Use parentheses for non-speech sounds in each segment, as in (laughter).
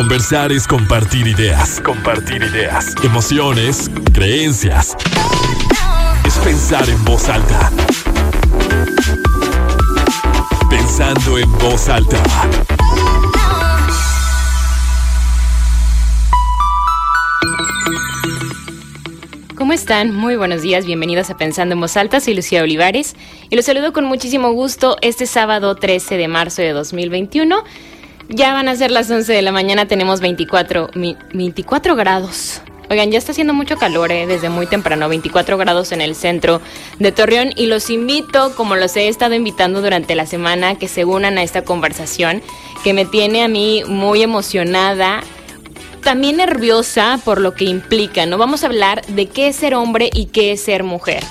Conversar es compartir ideas. Compartir ideas. Emociones, creencias. Es pensar en voz alta. Pensando en voz alta. ¿Cómo están? Muy buenos días, bienvenidos a Pensando en Voz Alta, soy Lucía Olivares y los saludo con muchísimo gusto este sábado 13 de marzo de 2021. Ya van a ser las 11 de la mañana, tenemos 24, 24 grados. Oigan, ya está haciendo mucho calor ¿eh? desde muy temprano, 24 grados en el centro de Torreón y los invito, como los he estado invitando durante la semana, que se unan a esta conversación que me tiene a mí muy emocionada también nerviosa por lo que implica, ¿no? Vamos a hablar de qué es ser hombre y qué es ser mujer.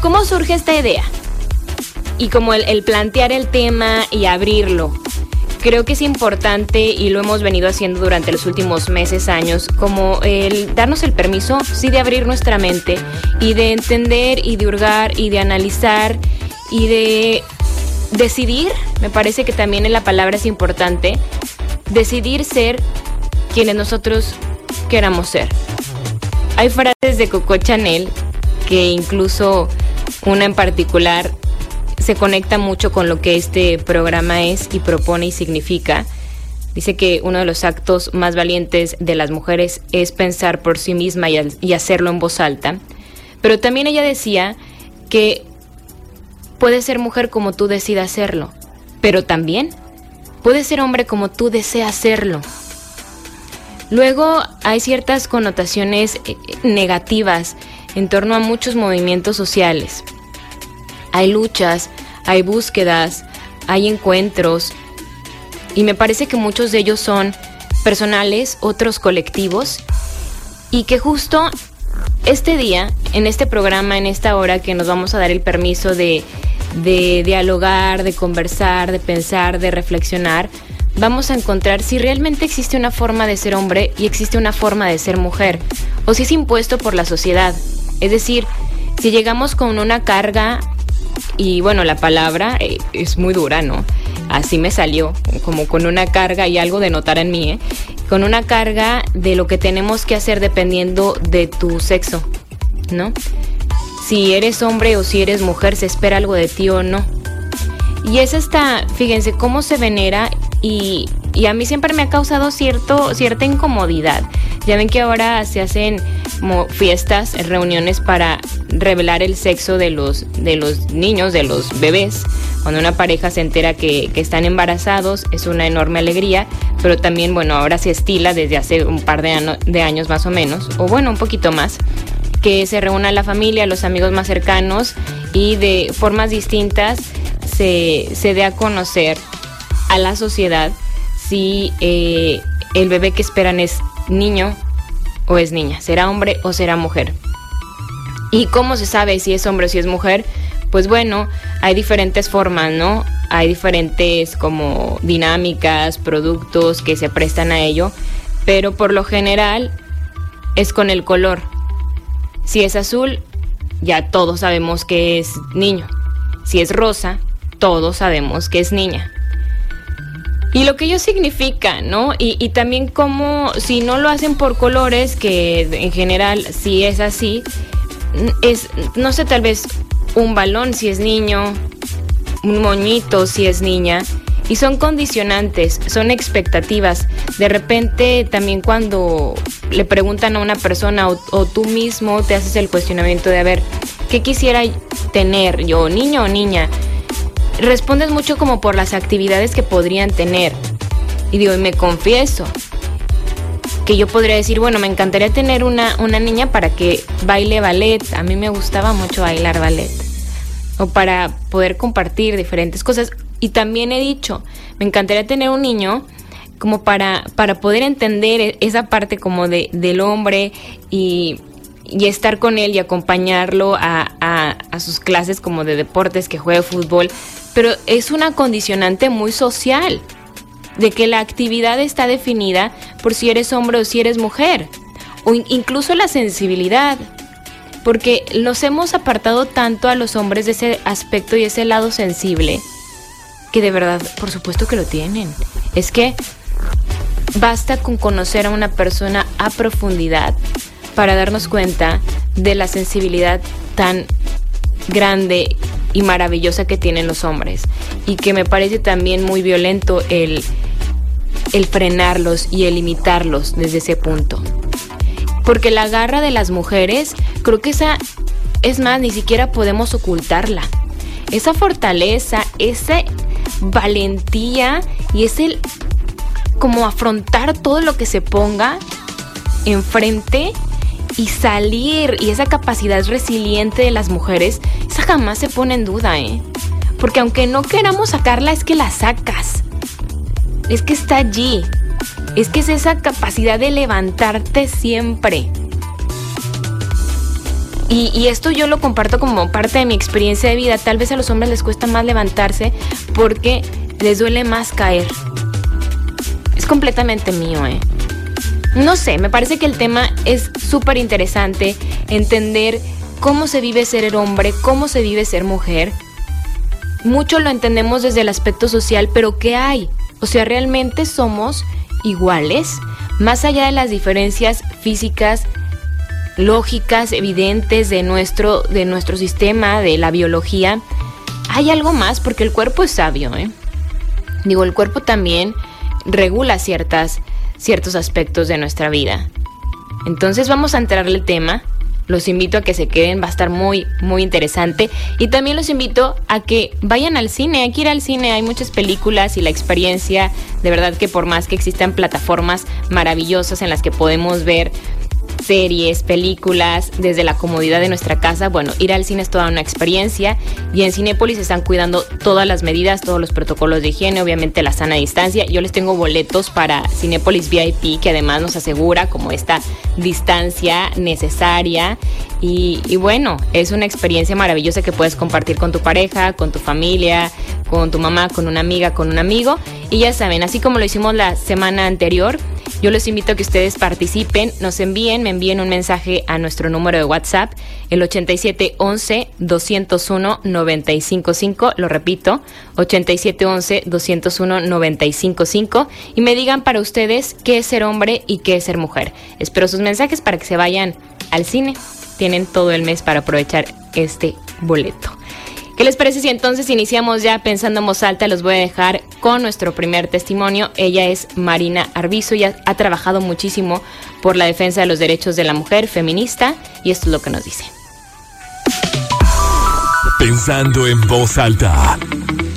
¿Cómo surge esta idea? Y como el, plantear el tema y abrirlo. Creo que es importante y lo hemos venido haciendo durante los últimos meses, años, como el darnos el permiso, sí, de abrir nuestra mente y de entender y de hurgar y de analizar y de decidir, me parece que también la palabra es importante, decidir ser quienes nosotros queramos ser. Hay frases de Coco Chanel que incluso una en particular se conecta mucho con lo que este programa es y propone y significa. Dice que uno de los actos más valientes de las mujeres es pensar por sí misma y, hacerlo en voz alta. Pero también ella decía que puedes ser mujer como tú decidas hacerlo, pero también puedes ser hombre como tú deseas serlo. Luego hay ciertas connotaciones eh, negativas en torno a muchos movimientos sociales. Hay luchas, hay búsquedas, hay encuentros y me parece que muchos de ellos son personales, otros colectivos y que justo este día, en este programa, en esta hora que nos vamos a dar el permiso de, de dialogar, de conversar, de pensar, de reflexionar, vamos a encontrar si realmente existe una forma de ser hombre y existe una forma de ser mujer, o si es impuesto por la sociedad. Es decir, si llegamos con una carga, y bueno, la palabra eh, es muy dura, ¿no? Así me salió, como con una carga y algo de notar en mí, ¿eh? Con una carga de lo que tenemos que hacer dependiendo de tu sexo, ¿no? Si eres hombre o si eres mujer, se espera algo de ti o no. Y es esta, fíjense, cómo se venera y, a mí siempre me ha causado cierto, cierta incomodidad. Ya ven que ahora se hacen fiestas, reuniones para revelar el sexo de los, de los niños, de los bebés. Cuando una pareja se entera que, están embarazados, es una enorme alegría, pero también, bueno, ahora se estila desde hace un par de, de años más o menos, o bueno, un poquito más, que se reúna la familia, los amigos más cercanos y de formas distintas se, se dé a conocer a la sociedad si eh, el bebé que esperan es niño o es niña, será hombre o será mujer. ¿Y cómo se sabe si es hombre o si es mujer? Pues bueno, hay diferentes formas, ¿no? Hay diferentes como dinámicas, productos que se prestan a ello, pero por lo general es con el color. Si es azul, ya todos sabemos que es niño. Si es rosa, todos sabemos que es niña. Y lo que ello significa, ¿no? Y, también como si no lo hacen por colores, que en general si es así, es, no sé, tal vez un balón si es niño, un moñito si es niña. Y son condicionantes, son expectativas. De repente también cuando le preguntan a una persona o, o tú mismo te haces el cuestionamiento de, a ver, ¿qué quisiera tener yo, niño o niña? Respondes mucho como por las actividades que podrían tener. Y digo, y me confieso que yo podría decir, bueno, me encantaría tener una, una niña para que baile ballet. A mí me gustaba mucho bailar ballet. O para poder compartir diferentes cosas. Y también he dicho, me encantaría tener un niño como para, para poder entender e-, esa parte como de, del hombre y, y estar con él y acompañarlo a, a, sus clases como de deportes, que juegue fútbol, pero es una condicionante muy social, de que la actividad está definida por si eres hombre o si eres mujer, o incluso la sensibilidad, porque nos hemos apartado tanto a los hombres de ese aspecto y ese lado sensible, que de verdad, por supuesto que lo tienen. Es que basta con conocer a una persona a profundidad para darnos cuenta de la sensibilidad tan grande y maravillosa que tienen los hombres y que me parece también muy violento el, el frenarlos y el limitarlos desde ese punto. Porque la garra de las mujeres, creo que esa, es más, ni siquiera podemos ocultarla. Esa fortaleza, esa valentía y ese como afrontar todo lo que se ponga enfrente y salir y esa capacidad resiliente de las mujeres, esa jamás se pone en duda, ¿eh? Porque aunque no queramos sacarla, es que la sacas. Es que está allí. Es que es esa capacidad de levantarte siempre. Y, esto yo lo comparto como parte de mi experiencia de vida. Tal vez a los hombres les cuesta más levantarse porque les duele más caer. Es completamente mío, ¿eh? No sé, me parece que el tema es súper interesante, entender cómo se vive ser hombre, cómo se vive ser mujer. Mucho lo entendemos desde el aspecto social, pero ¿qué hay? O sea, ¿realmente somos iguales? Más allá de las diferencias físicas, lógicas, evidentes de nuestro, de nuestro sistema, de la biología, hay algo más porque el cuerpo es sabio, ¿eh? Digo, el cuerpo también regula ciertas ciertos aspectos de nuestra vida. Entonces vamos a entrarle el tema. Los invito a que se queden, va a estar muy, muy interesante. Y también los invito a que vayan al cine. Hay que ir al cine, hay muchas películas y la experiencia, de verdad que por más que existan plataformas maravillosas en las que podemos ver series, películas, desde la comodidad de nuestra casa. Bueno, ir al cine es toda una experiencia y en Cinépolis están cuidando todas las medidas, todos los protocolos de higiene, obviamente la sana distancia. Yo les tengo boletos para Cinépolis VIP que además nos asegura como esta distancia necesaria y, bueno, es una experiencia maravillosa que puedes compartir con tu pareja, con tu familia, con tu mamá, con una amiga, con un amigo. Y ya saben, así como lo hicimos la semana anterior, yo los invito a que ustedes participen, nos envíen, me envíen un mensaje a nuestro número de WhatsApp, el 8711 201 955, lo repito, 8711 201 955 y me digan para ustedes qué es ser hombre y qué es ser mujer. Espero sus mensajes para que se vayan al cine. Tienen todo el mes para aprovechar este boleto. ¿Qué les parece si entonces iniciamos ya pensando en voz alta? Los voy a dejar con nuestro primer testimonio. Ella es Marina Arbizo y ha, ha trabajado muchísimo por la defensa de los derechos de la mujer feminista y esto es lo que nos dice. Pensando en voz alta.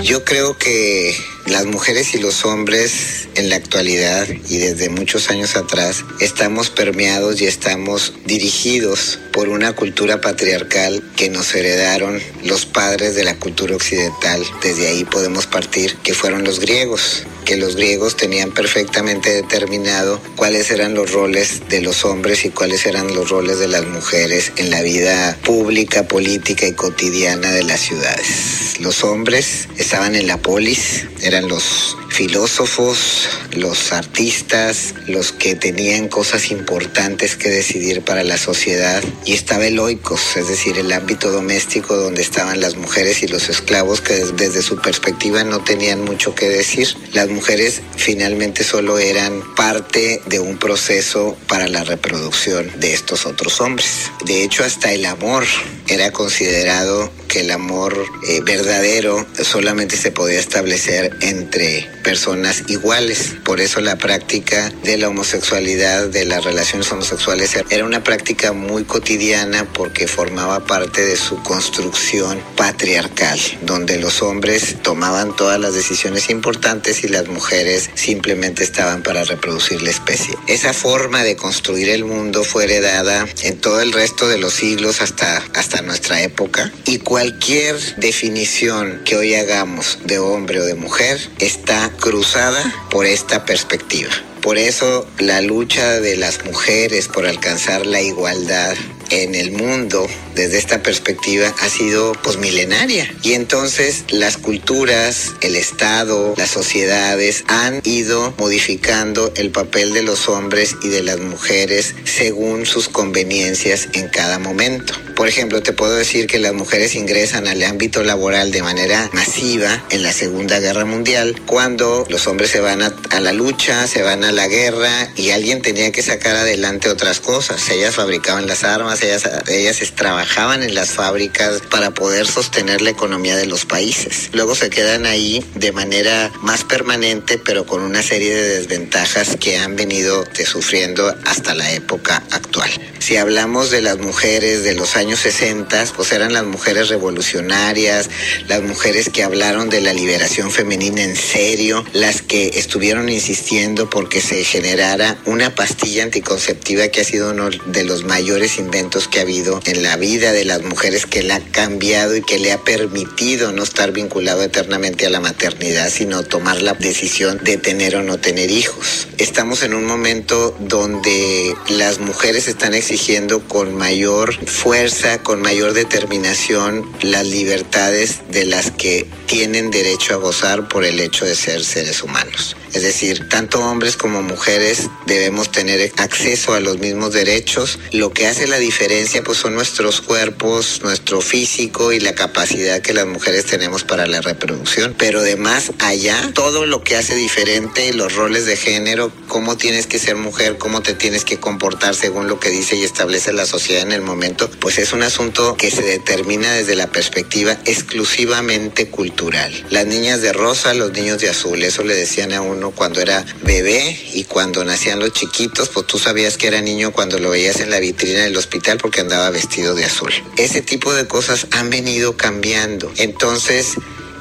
Yo creo que las mujeres y los hombres en la actualidad y desde muchos años atrás estamos permeados y estamos dirigidos por una cultura patriarcal que nos heredaron los padres de la cultura occidental. Desde ahí podemos partir que fueron los griegos que los griegos tenían perfectamente determinado cuáles eran los roles de los hombres y cuáles eran los roles de las mujeres en la vida pública, política y cotidiana de las ciudades. Los hombres estaban en la polis, eran los filósofos, los artistas, los que tenían cosas importantes que decidir para la sociedad y estaba el oikos, es decir, el ámbito doméstico donde estaban las mujeres y los esclavos que desde su perspectiva no tenían mucho que decir. Las mujeres finalmente solo eran parte de un proceso para la reproducción de estos otros hombres. De hecho, hasta el amor era considerado que el amor eh, verdadero solamente se podía establecer entre personas iguales. Por eso la práctica de la homosexualidad, de las relaciones homosexuales, era una práctica muy cotidiana porque formaba parte de su construcción patriarcal, donde los hombres tomaban todas las decisiones importantes y las mujeres simplemente estaban para reproducir la especie. Esa forma de construir el mundo fue heredada en todo el resto de los siglos hasta, hasta nuestra época y cualquier definición que hoy hagamos de hombre o de mujer está cruzada por esta perspectiva. Por eso la lucha de las mujeres por alcanzar la igualdad en el mundo desde esta perspectiva ha sido pues milenaria y entonces las culturas, el Estado, las sociedades han ido modificando el papel de los hombres y de las mujeres según sus conveniencias en cada momento. Por ejemplo, te puedo decir que las mujeres ingresan al ámbito laboral de manera masiva en la Segunda Guerra Mundial, cuando los hombres se van a, la lucha, se van a la guerra y alguien tenía que sacar adelante otras cosas. Ellas fabricaban las armas, ellas, ellas trabajaban en las fábricas para poder sostener la economía de los países. Luego se quedan ahí de manera más permanente, pero con una serie de desventajas que han venido sufriendo hasta la época actual. Si hablamos de las mujeres de los años años 60, pues eran las mujeres revolucionarias, las mujeres que hablaron de la liberación femenina en serio, las que estuvieron insistiendo porque se generara una pastilla anticonceptiva que ha sido uno de los mayores inventos que ha habido en la vida de las mujeres que la ha cambiado y que le ha permitido no estar vinculado eternamente a la maternidad, sino tomar la decisión de tener o no tener hijos. Estamos en un momento donde las mujeres están exigiendo con mayor fuerza con mayor determinación las libertades de las que tienen derecho a gozar por el hecho de ser seres humanos. Es decir, tanto hombres como mujeres debemos tener acceso a los mismos derechos. Lo que hace la diferencia pues son nuestros cuerpos, nuestro físico y la capacidad que las mujeres tenemos para la reproducción. Pero además allá, todo lo que hace diferente, los roles de género, cómo tienes que ser mujer, cómo te tienes que comportar según lo que dice y establece la sociedad en el momento, pues es un asunto que se determina desde la perspectiva exclusivamente cultural. Las niñas de rosa, los niños de azul, eso le decían a uno cuando era bebé y cuando nacían los chiquitos, pues tú sabías que era niño cuando lo veías en la vitrina del hospital porque andaba vestido de azul. Ese tipo de cosas han venido cambiando. Entonces,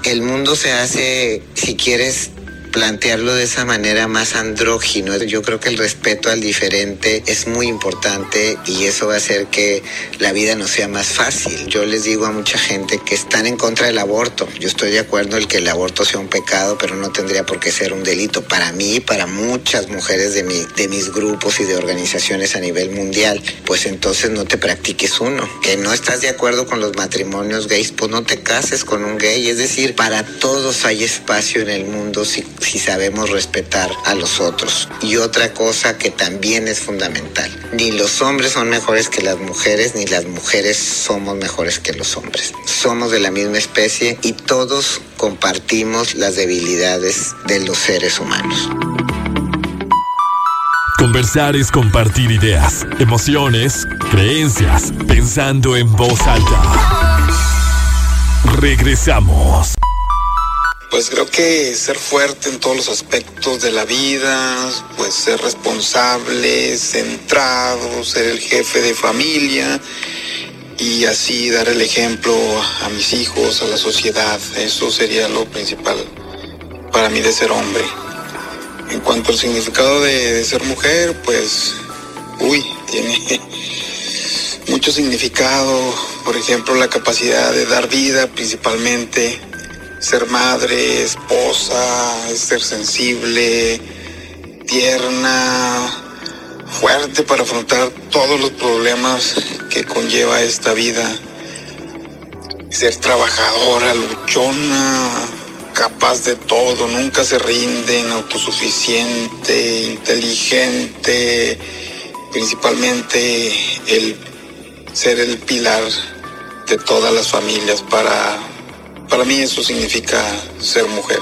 el mundo se hace, si quieres, plantearlo de esa manera más andrógino. Yo creo que el respeto al diferente es muy importante y eso va a hacer que la vida no sea más fácil. Yo les digo a mucha gente que están en contra del aborto. Yo estoy de acuerdo en que el aborto sea un pecado, pero no tendría por qué ser un delito. Para mí para muchas mujeres de, mi, de mis grupos y de organizaciones a nivel mundial, pues entonces no te practiques uno. Que no estás de acuerdo con los matrimonios gays, pues no te cases con un gay. Es decir, para todos hay espacio en el mundo si, si sabemos respetar a los otros. Y otra cosa que también es fundamental, ni los hombres son mejores que las mujeres, ni las mujeres somos mejores que los hombres. Somos de la misma especie y todos compartimos las debilidades de los seres humanos. Conversar es compartir ideas, emociones, creencias, pensando en voz alta. Regresamos. Pues creo que ser fuerte en todos los aspectos de la vida, pues ser responsable, centrado, ser el jefe de familia y así dar el ejemplo a mis hijos, a la sociedad. Eso sería lo principal para mí de ser hombre. En cuanto al significado de, ser mujer, pues, uy, (laughs) tiene mucho significado. Por ejemplo, la capacidad de dar vida principalmente ser madre, esposa, ser sensible, tierna, fuerte para afrontar todos los problemas que conlleva esta vida. Ser trabajadora, luchona, capaz de todo, nunca se rinden, autosuficiente, inteligente, principalmente el ser el pilar de todas las familias para para mí eso significa ser mujer.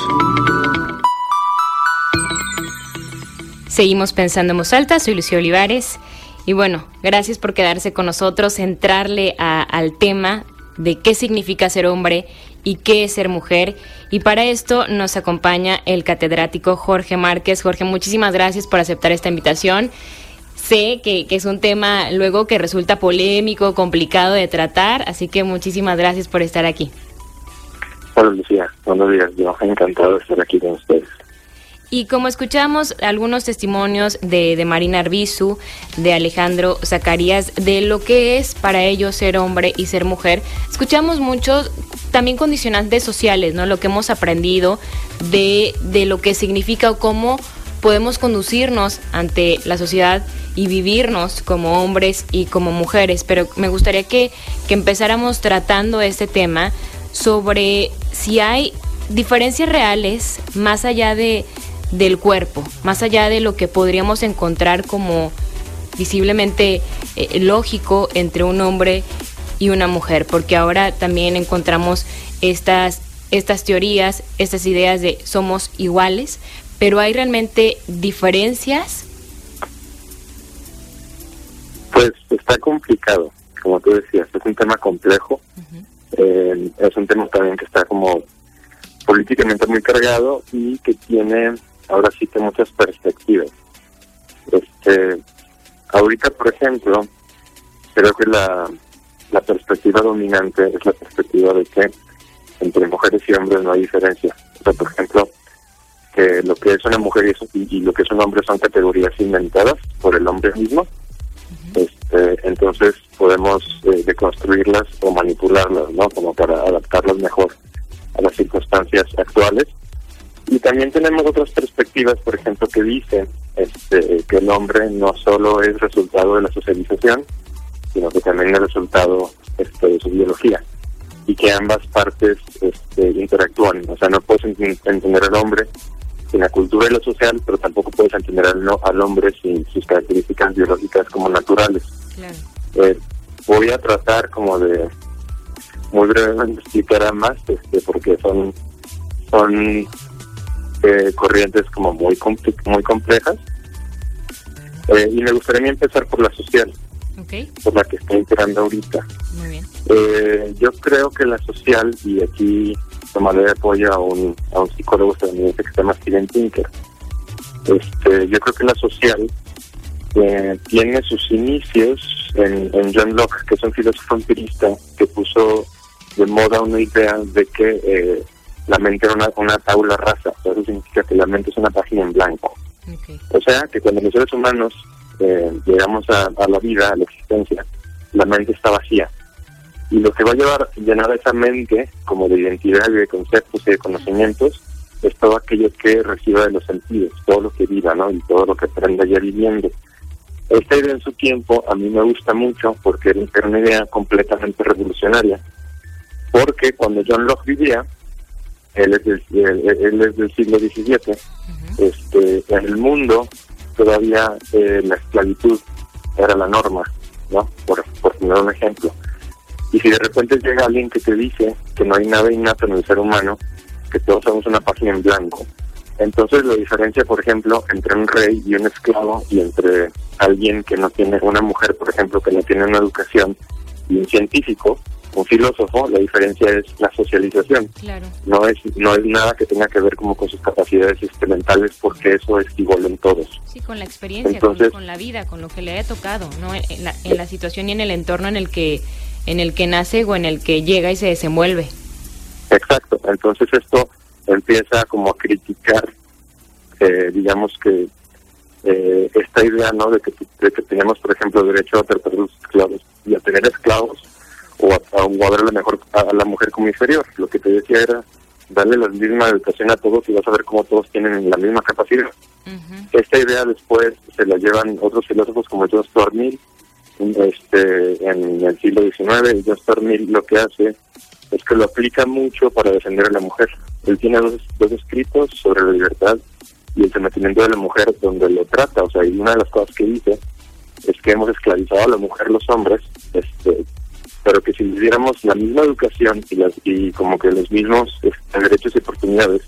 Seguimos pensando en voz alta, soy Lucía Olivares. Y bueno, gracias por quedarse con nosotros, entrarle al tema de qué significa ser hombre y qué es ser mujer. Y para esto nos acompaña el catedrático Jorge Márquez. Jorge, muchísimas gracias por aceptar esta invitación. Sé que, que, es un tema luego que resulta polémico, complicado de tratar, así que muchísimas gracias por estar aquí. Hola Lucía, buenos días, yo encantado de estar aquí con ustedes. Y como escuchamos algunos testimonios de, de Marina Arbizu, de Alejandro Zacarías, de lo que es para ellos ser hombre y ser mujer, escuchamos muchos también condicionantes sociales, ¿no? Lo que hemos aprendido de, de lo que significa o cómo podemos conducirnos ante la sociedad y vivirnos como hombres y como mujeres. Pero me gustaría que, que empezáramos tratando este tema sobre si hay diferencias reales más allá de, del cuerpo, más allá de lo que podríamos encontrar como visiblemente eh, lógico entre un hombre y una mujer, porque ahora también encontramos estas, estas teorías, estas ideas de somos iguales, pero hay realmente diferencias. Pues está complicado, como tú decías, es un tema complejo, eh, es un tema también que está como políticamente muy cargado y que tiene ahora sí que muchas perspectivas. Este, ahorita, por ejemplo, creo que la, la perspectiva dominante es la perspectiva de que entre mujeres y hombres no hay diferencia. O sea, por ejemplo, que lo que es una mujer y, lo que es un hombre son categorías inventadas por el hombre mismo. Este, entonces podemos eh, deconstruirlas o manipularlas, ¿no? Como para adaptarlas mejor a las circunstancias actuales. Y también tenemos otras perspectivas, por ejemplo, que dicen este, que el hombre no solo es resultado de la socialización, sino que también es resultado este, de su biología y que ambas partes este, interactúan. O sea, no puedes entender al hombre sin la cultura y lo social, pero tampoco puedes entender al, no, al hombre sin sus características biológicas como naturales. Eh, voy a tratar como de muy brevemente explicar a más, este, porque son son eh, corrientes como muy muy complejas. Eh, y me gustaría empezar por la social, por la que estoy enterando ahorita. Eh, yo creo que la social, y aquí tomaré apoyo a un, a un psicólogo estadounidense que se llama Steven Tinker, este, yo creo que la social tiene sus inicios en, en John Locke, que es un filósofo empirista que puso de moda una idea de que eh, la mente era una, una tabla rasa. Eso significa que la mente es una página en blanco. O sea, que cuando los seres humanos eh, llegamos a, la vida, a la existencia, la mente está vacía. Y lo que va a llevar a llenar esa mente, como de identidad y de conceptos y de conocimientos, es todo aquello que reciba de los sentidos, todo lo que viva, ¿no? Y todo lo que aprenda ya viviendo. Esta idea en su tiempo a mí me gusta mucho porque era una idea completamente revolucionaria porque cuando John Locke vivía, él es del, él, es del siglo XVII, este, en el mundo todavía eh, la esclavitud era la norma, ¿no? Por, por poner un ejemplo. Y si de repente llega alguien que te dice que no hay nada innato en el ser humano, que todos somos una página en blanco, entonces la diferencia, por ejemplo, entre un rey y un esclavo y entre alguien que no tiene, una mujer, por ejemplo, que no tiene una educación y un científico, un filósofo, la diferencia es la socialización. No es no es nada que tenga que ver como con sus capacidades mentales, porque eso es igual en todos. Sí, con la experiencia, con, la vida, con lo que le haya tocado, no en la, en la situación y en el entorno en el que en el que nace o en el que llega y se desenvuelve. Exacto. Entonces esto empieza como a criticar, eh, digamos que eh, esta idea, ¿no? De que, de que tenemos, por ejemplo, derecho a tener esclavos y a tener esclavos o a, ver a la, mejor, a la mujer como inferior. Lo que te decía era darle la misma educación a todos y vas a ver cómo todos tienen la misma capacidad. Esta idea después se la llevan otros filósofos como John Stuart Mill este, en el siglo XIX. Y Stuart Mill lo que hace es que lo aplica mucho para defender a la mujer. Él tiene dos, dos escritos sobre la libertad y el sometimiento de la mujer donde lo trata. O sea, y una de las cosas que dice es que hemos esclavizado a la mujer los hombres este, pero que si les diéramos la misma educación y, las, y como que los mismos este, derechos y oportunidades,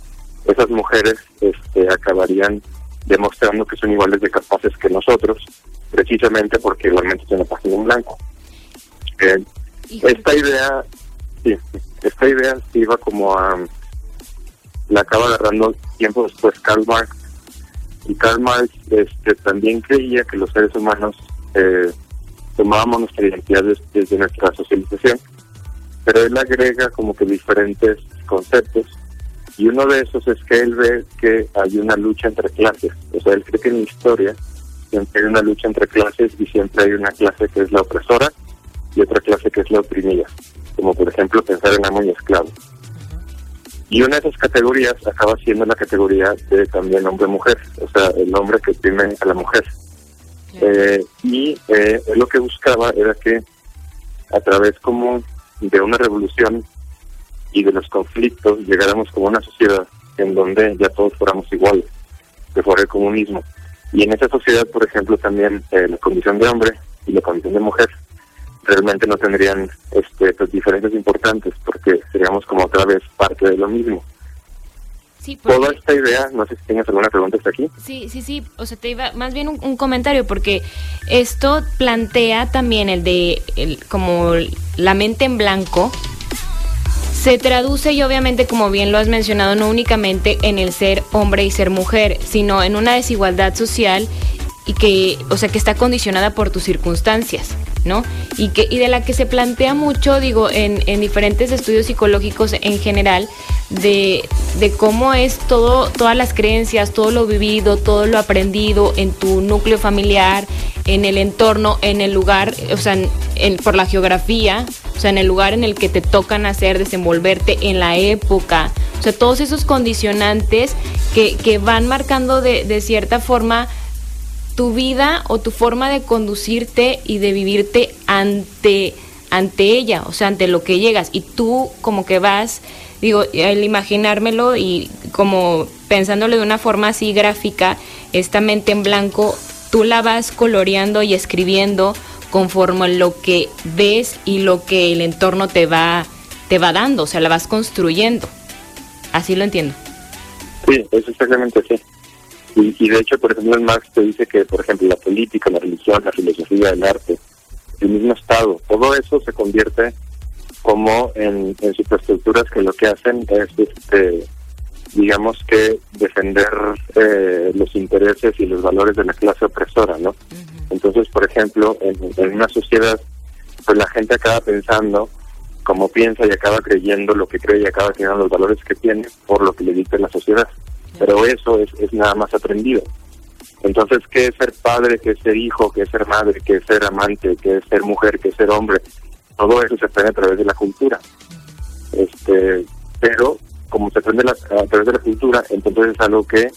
esas mujeres este, acabarían demostrando que son iguales de capaces que nosotros, precisamente porque igualmente tiene una página en blanco. Eh, esta idea, sí, esta idea se iba como a, la acaba agarrando tiempo después Karl Marx, y Karl Marx este, también creía que los seres humanos eh, tomábamos nuestra identidad desde, nuestra socialización, pero él agrega como que diferentes conceptos. Y uno de esos es que él ve que hay una lucha entre clases, o sea, él cree que en la historia siempre hay una lucha entre clases y siempre hay una clase que es la opresora y otra clase que es la oprimida, como por ejemplo pensar en amo y esclavo. Y una de esas categorías acaba siendo la categoría de también hombre-mujer, o sea, el hombre que tiene a la mujer. Eh, y eh, lo que buscaba era que a través como de una revolución y de los conflictos llegáramos como una sociedad en donde ya todos fuéramos iguales, que fuera el comunismo. Y en esa sociedad, por ejemplo, también eh, la condición de hombre y la condición de mujer realmente no tendrían este, pues, diferencias importantes porque seríamos como otra vez parte de lo mismo. Sí, Toda esta idea, no sé si tienes alguna pregunta hasta aquí. Sí, sí, sí, o sea, te iba más bien un, comentario porque esto plantea también el de el, como la mente en blanco, se traduce y obviamente como bien lo has mencionado no únicamente en el ser hombre y ser mujer, sino en una desigualdad social y que, o sea, que está condicionada por tus circunstancias. Y, que, y de la que se plantea mucho, digo, en, en diferentes estudios psicológicos en general, de, de, cómo es todo, todas las creencias, todo lo vivido, todo lo aprendido en tu núcleo familiar, en el entorno, en el lugar, o sea, en, por la geografía, o sea, en el lugar en el que te tocan hacer, desenvolverte, en la época, o sea, todos esos condicionantes que, que van marcando de, de cierta forma tu vida o tu forma de conducirte y de vivirte ante, ante ella, o sea, ante lo que llegas. Y tú como que vas, digo, el imaginármelo y como pensándole de una forma así gráfica, esta mente en blanco, tú la vas coloreando y escribiendo conforme lo que ves y lo que el entorno te va, te va dando, o sea, la vas construyendo. Así lo entiendo. Sí, es exactamente así. Y, de hecho, por ejemplo, Marx te dice que, por ejemplo, la política, la religión, la filosofía, el arte, el mismo Estado, todo eso se convierte como en, superestructuras que lo que hacen es, este, digamos que, defender eh, los intereses y los valores de la clase opresora, ¿no? Entonces, por ejemplo, en, en una sociedad, pues la gente acaba pensando como piensa y acaba creyendo lo que cree y acaba teniendo los valores que tiene por lo que le dicta la sociedad pero eso es, es nada más aprendido. Entonces, ¿qué es ser padre, qué es ser hijo, qué es ser madre, qué es ser amante, qué es ser mujer, qué es ser hombre? Todo eso se aprende a través de la cultura. Este, pero como se aprende a través de la cultura, entonces es algo que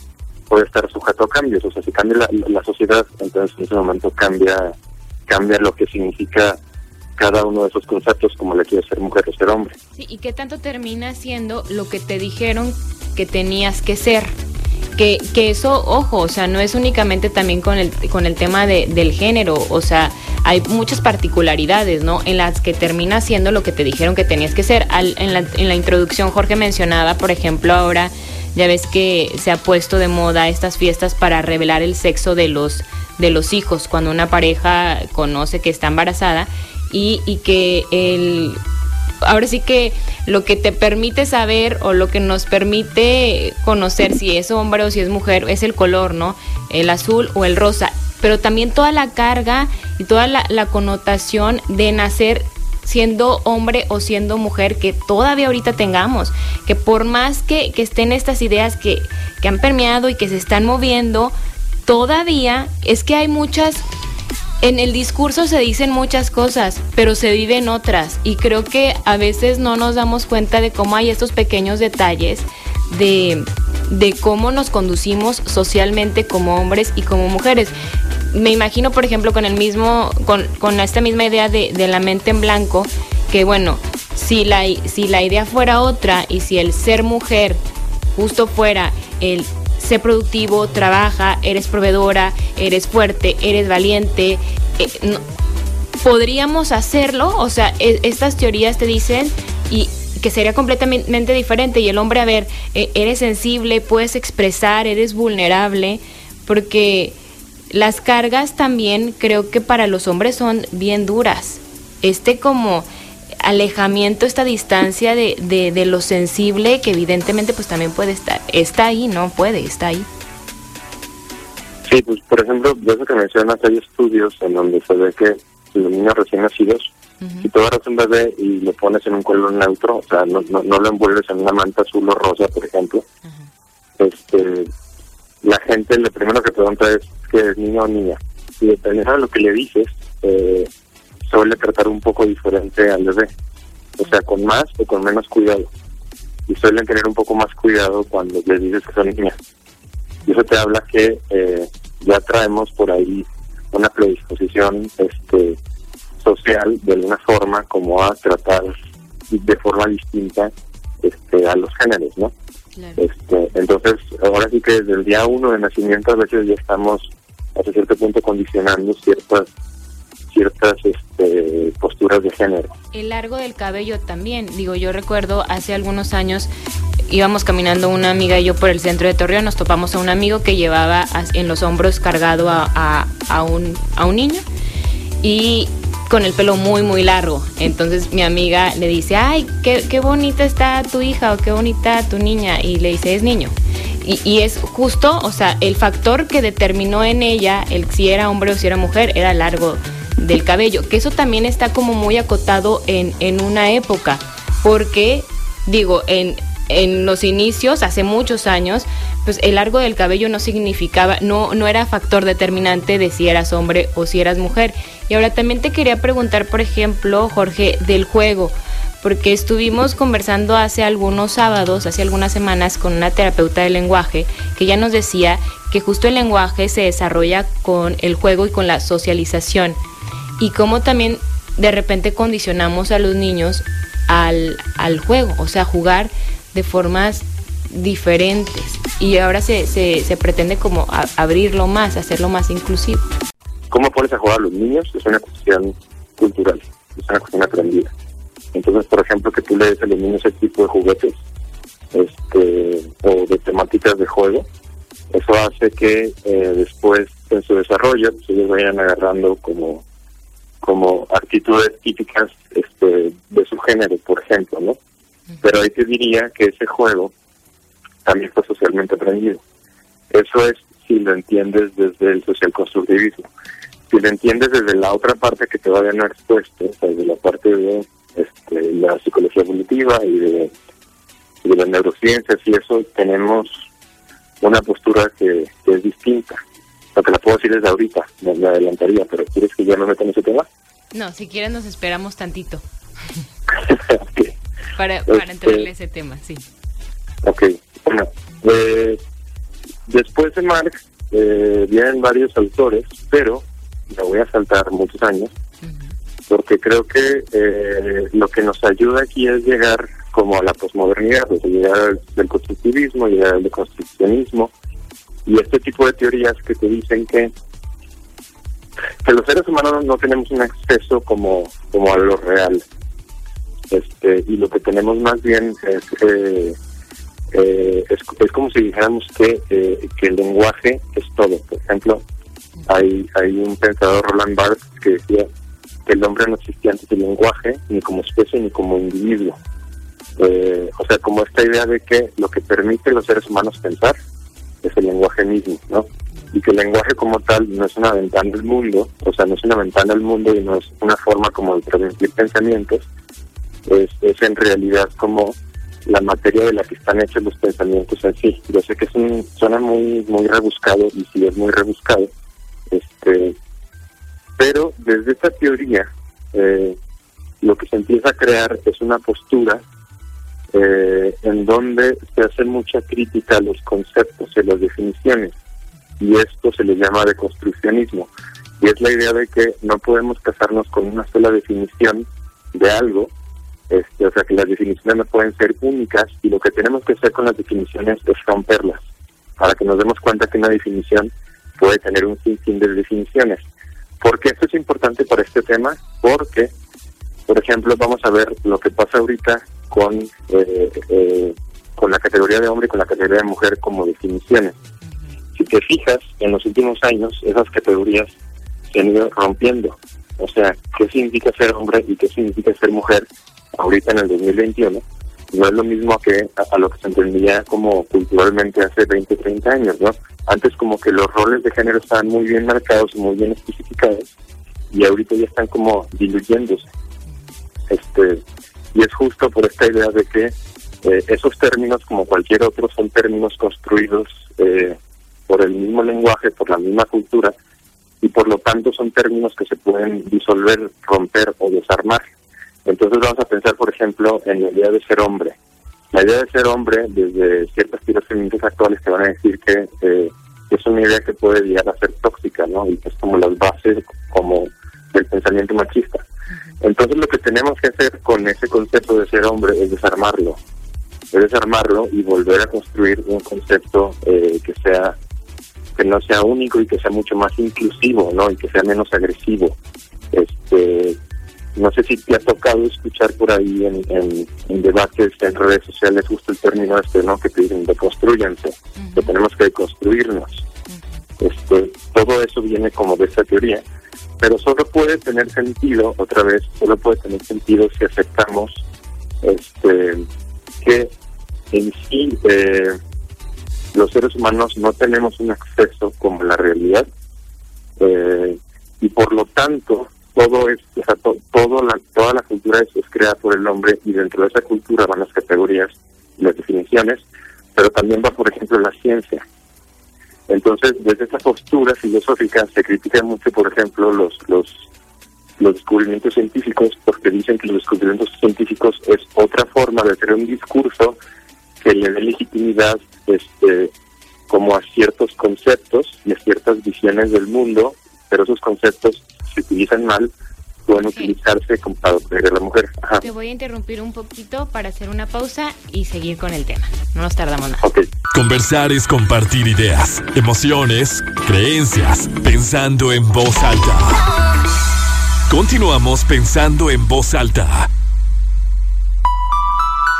puede estar sujeto a cambios. O sea, si cambia la, la sociedad, entonces en ese momento cambia, cambia lo que significa cada uno de esos conceptos, como le quiere ser mujer o ser hombre. Sí, ¿y qué tanto termina siendo lo que te dijeron que tenías que ser. Que, que, eso, ojo, o sea, no es únicamente también con el, con el tema de, del género, o sea, hay muchas particularidades, ¿no? En las que termina siendo lo que te dijeron que tenías que ser. en, la, en la introducción Jorge mencionaba, por ejemplo, ahora ya ves que se ha puesto de moda estas fiestas para revelar el sexo de los, de los hijos, cuando una pareja conoce que está embarazada y, y que el ahora sí que lo que te permite saber o lo que nos permite conocer si es hombre o si es mujer es el color, ¿no? El azul o el rosa. Pero también toda la carga y toda la, connotación de nacer siendo hombre o siendo mujer que todavía ahorita tengamos, que por más que, que estén estas ideas que, que han permeado y que se están moviendo, todavía es que hay muchas en el discurso se dicen muchas cosas, pero se viven otras y creo que a veces no nos damos cuenta de cómo hay estos pequeños detalles de, cómo nos conducimos socialmente como hombres y como mujeres. Me imagino, por ejemplo, con el mismo, con, con esta misma idea de, de, la mente en blanco, que bueno, si la, si la idea fuera otra y si el ser mujer justo fuera el sé productivo, trabaja, eres proveedora, eres fuerte, eres valiente. Eh, podríamos hacerlo, o sea, e, estas teorías te dicen y que sería completamente diferente y el hombre, a ver, e, eres sensible, puedes expresar, eres vulnerable, porque las cargas también creo que para los hombres son bien duras. Este como alejamiento, esta distancia de, de, lo sensible que evidentemente pues también puede estar, está ahí, no puede, está ahí. Sí, pues por ejemplo, de eso que mencionas, hay estudios en donde se ve que los niños recién nacidos, si tú agarras un bebé y lo pones en un color neutro, o sea, no, no, lo envuelves en una manta azul o rosa, por ejemplo, este la gente lo primero que pregunta es que es niño o niña. Y dependiendo de lo que le dices, eh, suele tratar un poco diferente al bebé, o sea, con más o con menos cuidado. y suelen tener un poco más cuidado cuando les dices que son niñas. Y eso te habla que eh, ya traemos por ahí una predisposición este social de alguna forma como a tratar de forma distinta este a los géneros, ¿no? Este, entonces, ahora sí que desde el día uno de nacimiento a veces ya estamos hasta cierto punto condicionando ciertas ciertas este, posturas de género. El largo del cabello también, digo, yo recuerdo hace algunos años íbamos caminando una amiga y yo por el centro de Torreón, nos topamos a un amigo que llevaba en los hombros cargado a, a, un, a un niño y con el pelo muy, muy largo. Entonces mi amiga le dice, ay, qué, qué bonita está tu hija o qué bonita tu niña. Y le dice, es niño. Y, y, es justo, o sea, el factor que determinó en ella el si era hombre o si era mujer era largo del cabello, que eso también está como muy acotado en, en una época, porque digo, en, en los inicios, hace muchos años, pues el largo del cabello no significaba, no, no era factor determinante de si eras hombre o si eras mujer. Y ahora también te quería preguntar, por ejemplo, Jorge, del juego, porque estuvimos conversando hace algunos sábados, hace algunas semanas, con una terapeuta de lenguaje, que ya nos decía que justo el lenguaje se desarrolla con el juego y con la socialización. Y cómo también de repente condicionamos a los niños al, al juego, o sea, jugar de formas diferentes y ahora se, se, pretende como abrirlo más, hacerlo más inclusivo. ¿Cómo pones a jugar a los niños? Es una cuestión cultural, es una cuestión aprendida. Entonces, por ejemplo, que tú le des a los niños ese tipo de juguetes este, o de temáticas de juego, eso hace que eh, después en su desarrollo ellos vayan agarrando como como actitudes típicas este, de su género, por ejemplo, ¿no? Pero ahí te diría que ese juego también fue socialmente aprendido. Eso es si lo entiendes desde el social constructivismo. Si lo entiendes desde la otra parte que todavía no he expuesto, o sea, desde la parte de este, la psicología evolutiva y de, de las neurociencias y eso, tenemos una postura que, es distinta. Lo que la puedo decir desde ahorita, me, adelantaría, pero ¿quieres que ya no meta en ese tema? No, si quieres nos esperamos tantito. (laughs) Para, para este, entrarle ese tema, sí. Ok, bueno, eh, después de Marx eh, vienen varios autores, pero me voy a saltar muchos años, porque creo que eh, lo que nos ayuda aquí es llegar como a la posmodernidad, pues, llegar al, del constructivismo, llegar al deconstruccionismo, y este tipo de teorías que te dicen que que los seres humanos no tenemos un acceso como, como a lo real, este y lo que tenemos más bien es eh, eh, es, como si dijéramos que, eh, que el lenguaje es todo. Por ejemplo hay hay un pensador Roland Barthes que decía que el hombre no existía antes del lenguaje ni como especie ni como individuo. O sea como esta idea de que lo que permite a los seres humanos pensar es el lenguaje mismo no y que el lenguaje como tal no es una ventana al mundo, o sea, no es una ventana al mundo y no es una forma como de transmitir pensamientos, es, es en realidad como la materia de la que están hechos los pensamientos en sí. Yo sé que es un, suena muy muy rebuscado y sí es muy rebuscado, este, pero desde esta teoría eh, lo que se empieza a crear es una postura eh, en donde se hace mucha crítica a los conceptos y las definiciones y esto se le llama deconstruccionismo y es la idea de que no podemos casarnos con una sola definición de algo este, o sea que las definiciones no pueden ser únicas y lo que tenemos que hacer con las definiciones es romperlas para que nos demos cuenta que una definición puede tener un sinfín de definiciones. ¿Por qué esto es importante para este tema? Porque, por ejemplo, vamos a ver lo que pasa ahorita con, eh, eh, con la categoría de hombre y con la categoría de mujer como definiciones. Si te fijas, en los últimos años esas categorías se han ido rompiendo. O sea, ¿qué significa ser hombre y qué significa ser mujer ahorita en el 2021 no es lo mismo que a, lo que se entendía como culturalmente hace 20, 30 años, ¿no? Antes como que los roles de género estaban muy bien marcados muy bien especificados y ahorita ya están como diluyéndose. Este, y es justo por esta idea de que eh, esos términos, como cualquier otro, son términos construidos eh, por el mismo lenguaje, por la misma cultura, y por lo tanto son términos que se pueden disolver, romper o desarmar. Entonces vamos a pensar, por ejemplo, en la idea de ser hombre. la idea de ser hombre, desde ciertas tiras actuales te van a decir que eh, es una idea que puede llegar a ser tóxica, ¿no? Y que es como las bases como del pensamiento machista. Entonces lo que tenemos que hacer con ese concepto de ser hombre es desarmarlo, es desarmarlo y volver a construir un concepto eh, que sea que no sea único y que sea mucho más inclusivo, ¿no? Y que sea menos agresivo. Este, no sé si te ha tocado escuchar por ahí en, en, debates en redes sociales justo el término este, ¿no? Que te dicen deconstruyanse, que tenemos que deconstruirnos. este, todo eso viene como de esa teoría, pero solo puede tener sentido, otra vez, solo puede tener sentido si aceptamos este que en sí eh, los seres humanos no tenemos un acceso como la realidad eh, y por lo tanto todo es, o sea, todo la, toda la cultura es, creada por el hombre y dentro de esa cultura van las categorías y las definiciones, pero también va, por ejemplo, la ciencia. Entonces, desde esa postura filosófica se critica mucho, por ejemplo, los, los, los descubrimientos científicos, porque dicen que los descubrimientos científicos es otra forma de hacer un discurso que le dé legitimidad este, como a ciertos conceptos y a ciertas visiones del mundo, pero esos conceptos se utilizan mal, pueden utilizarse como para a la mujer. Te voy a interrumpir un poquito para hacer una pausa y seguir con el tema. No nos tardamos nada. Conversar es compartir ideas, emociones, creencias, pensando en voz alta. Continuamos pensando en voz alta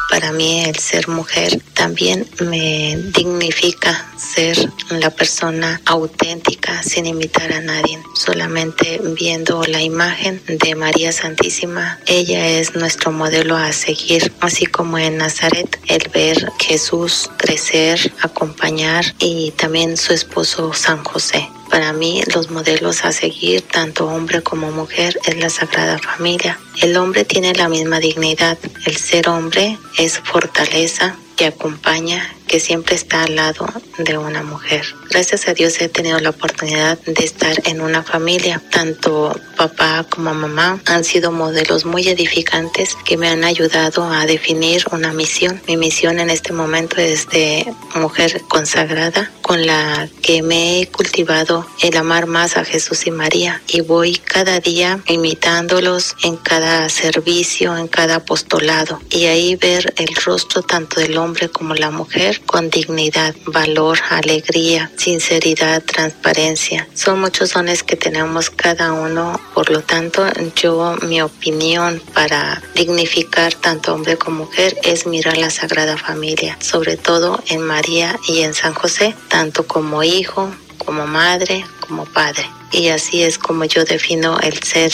para mí el ser mujer también me dignifica ser la persona auténtica sin imitar a nadie, solamente viendo la imagen de María Santísima. Ella es nuestro modelo a seguir, así como en Nazaret, el ver Jesús crecer, acompañar y también su esposo San José. Para mí los modelos a seguir, tanto hombre como mujer, es la Sagrada Familia. El hombre tiene la misma dignidad. El ser hombre es fortaleza que acompaña que siempre está al lado de una mujer. Gracias a Dios he tenido la oportunidad de estar en una familia. Tanto papá como mamá han sido modelos muy edificantes que me han ayudado a definir una misión. Mi misión en este momento es de mujer consagrada con la que me he cultivado el amar más a Jesús y María y voy cada día imitándolos en cada servicio, en cada apostolado y ahí ver el rostro tanto del hombre como la mujer con dignidad, valor, alegría, sinceridad, transparencia. Son muchos dones que tenemos cada uno, por lo tanto yo mi opinión para dignificar tanto hombre como mujer es mirar la Sagrada Familia, sobre todo en María y en San José, tanto como hijo, como madre, como padre. Y así es como yo defino el ser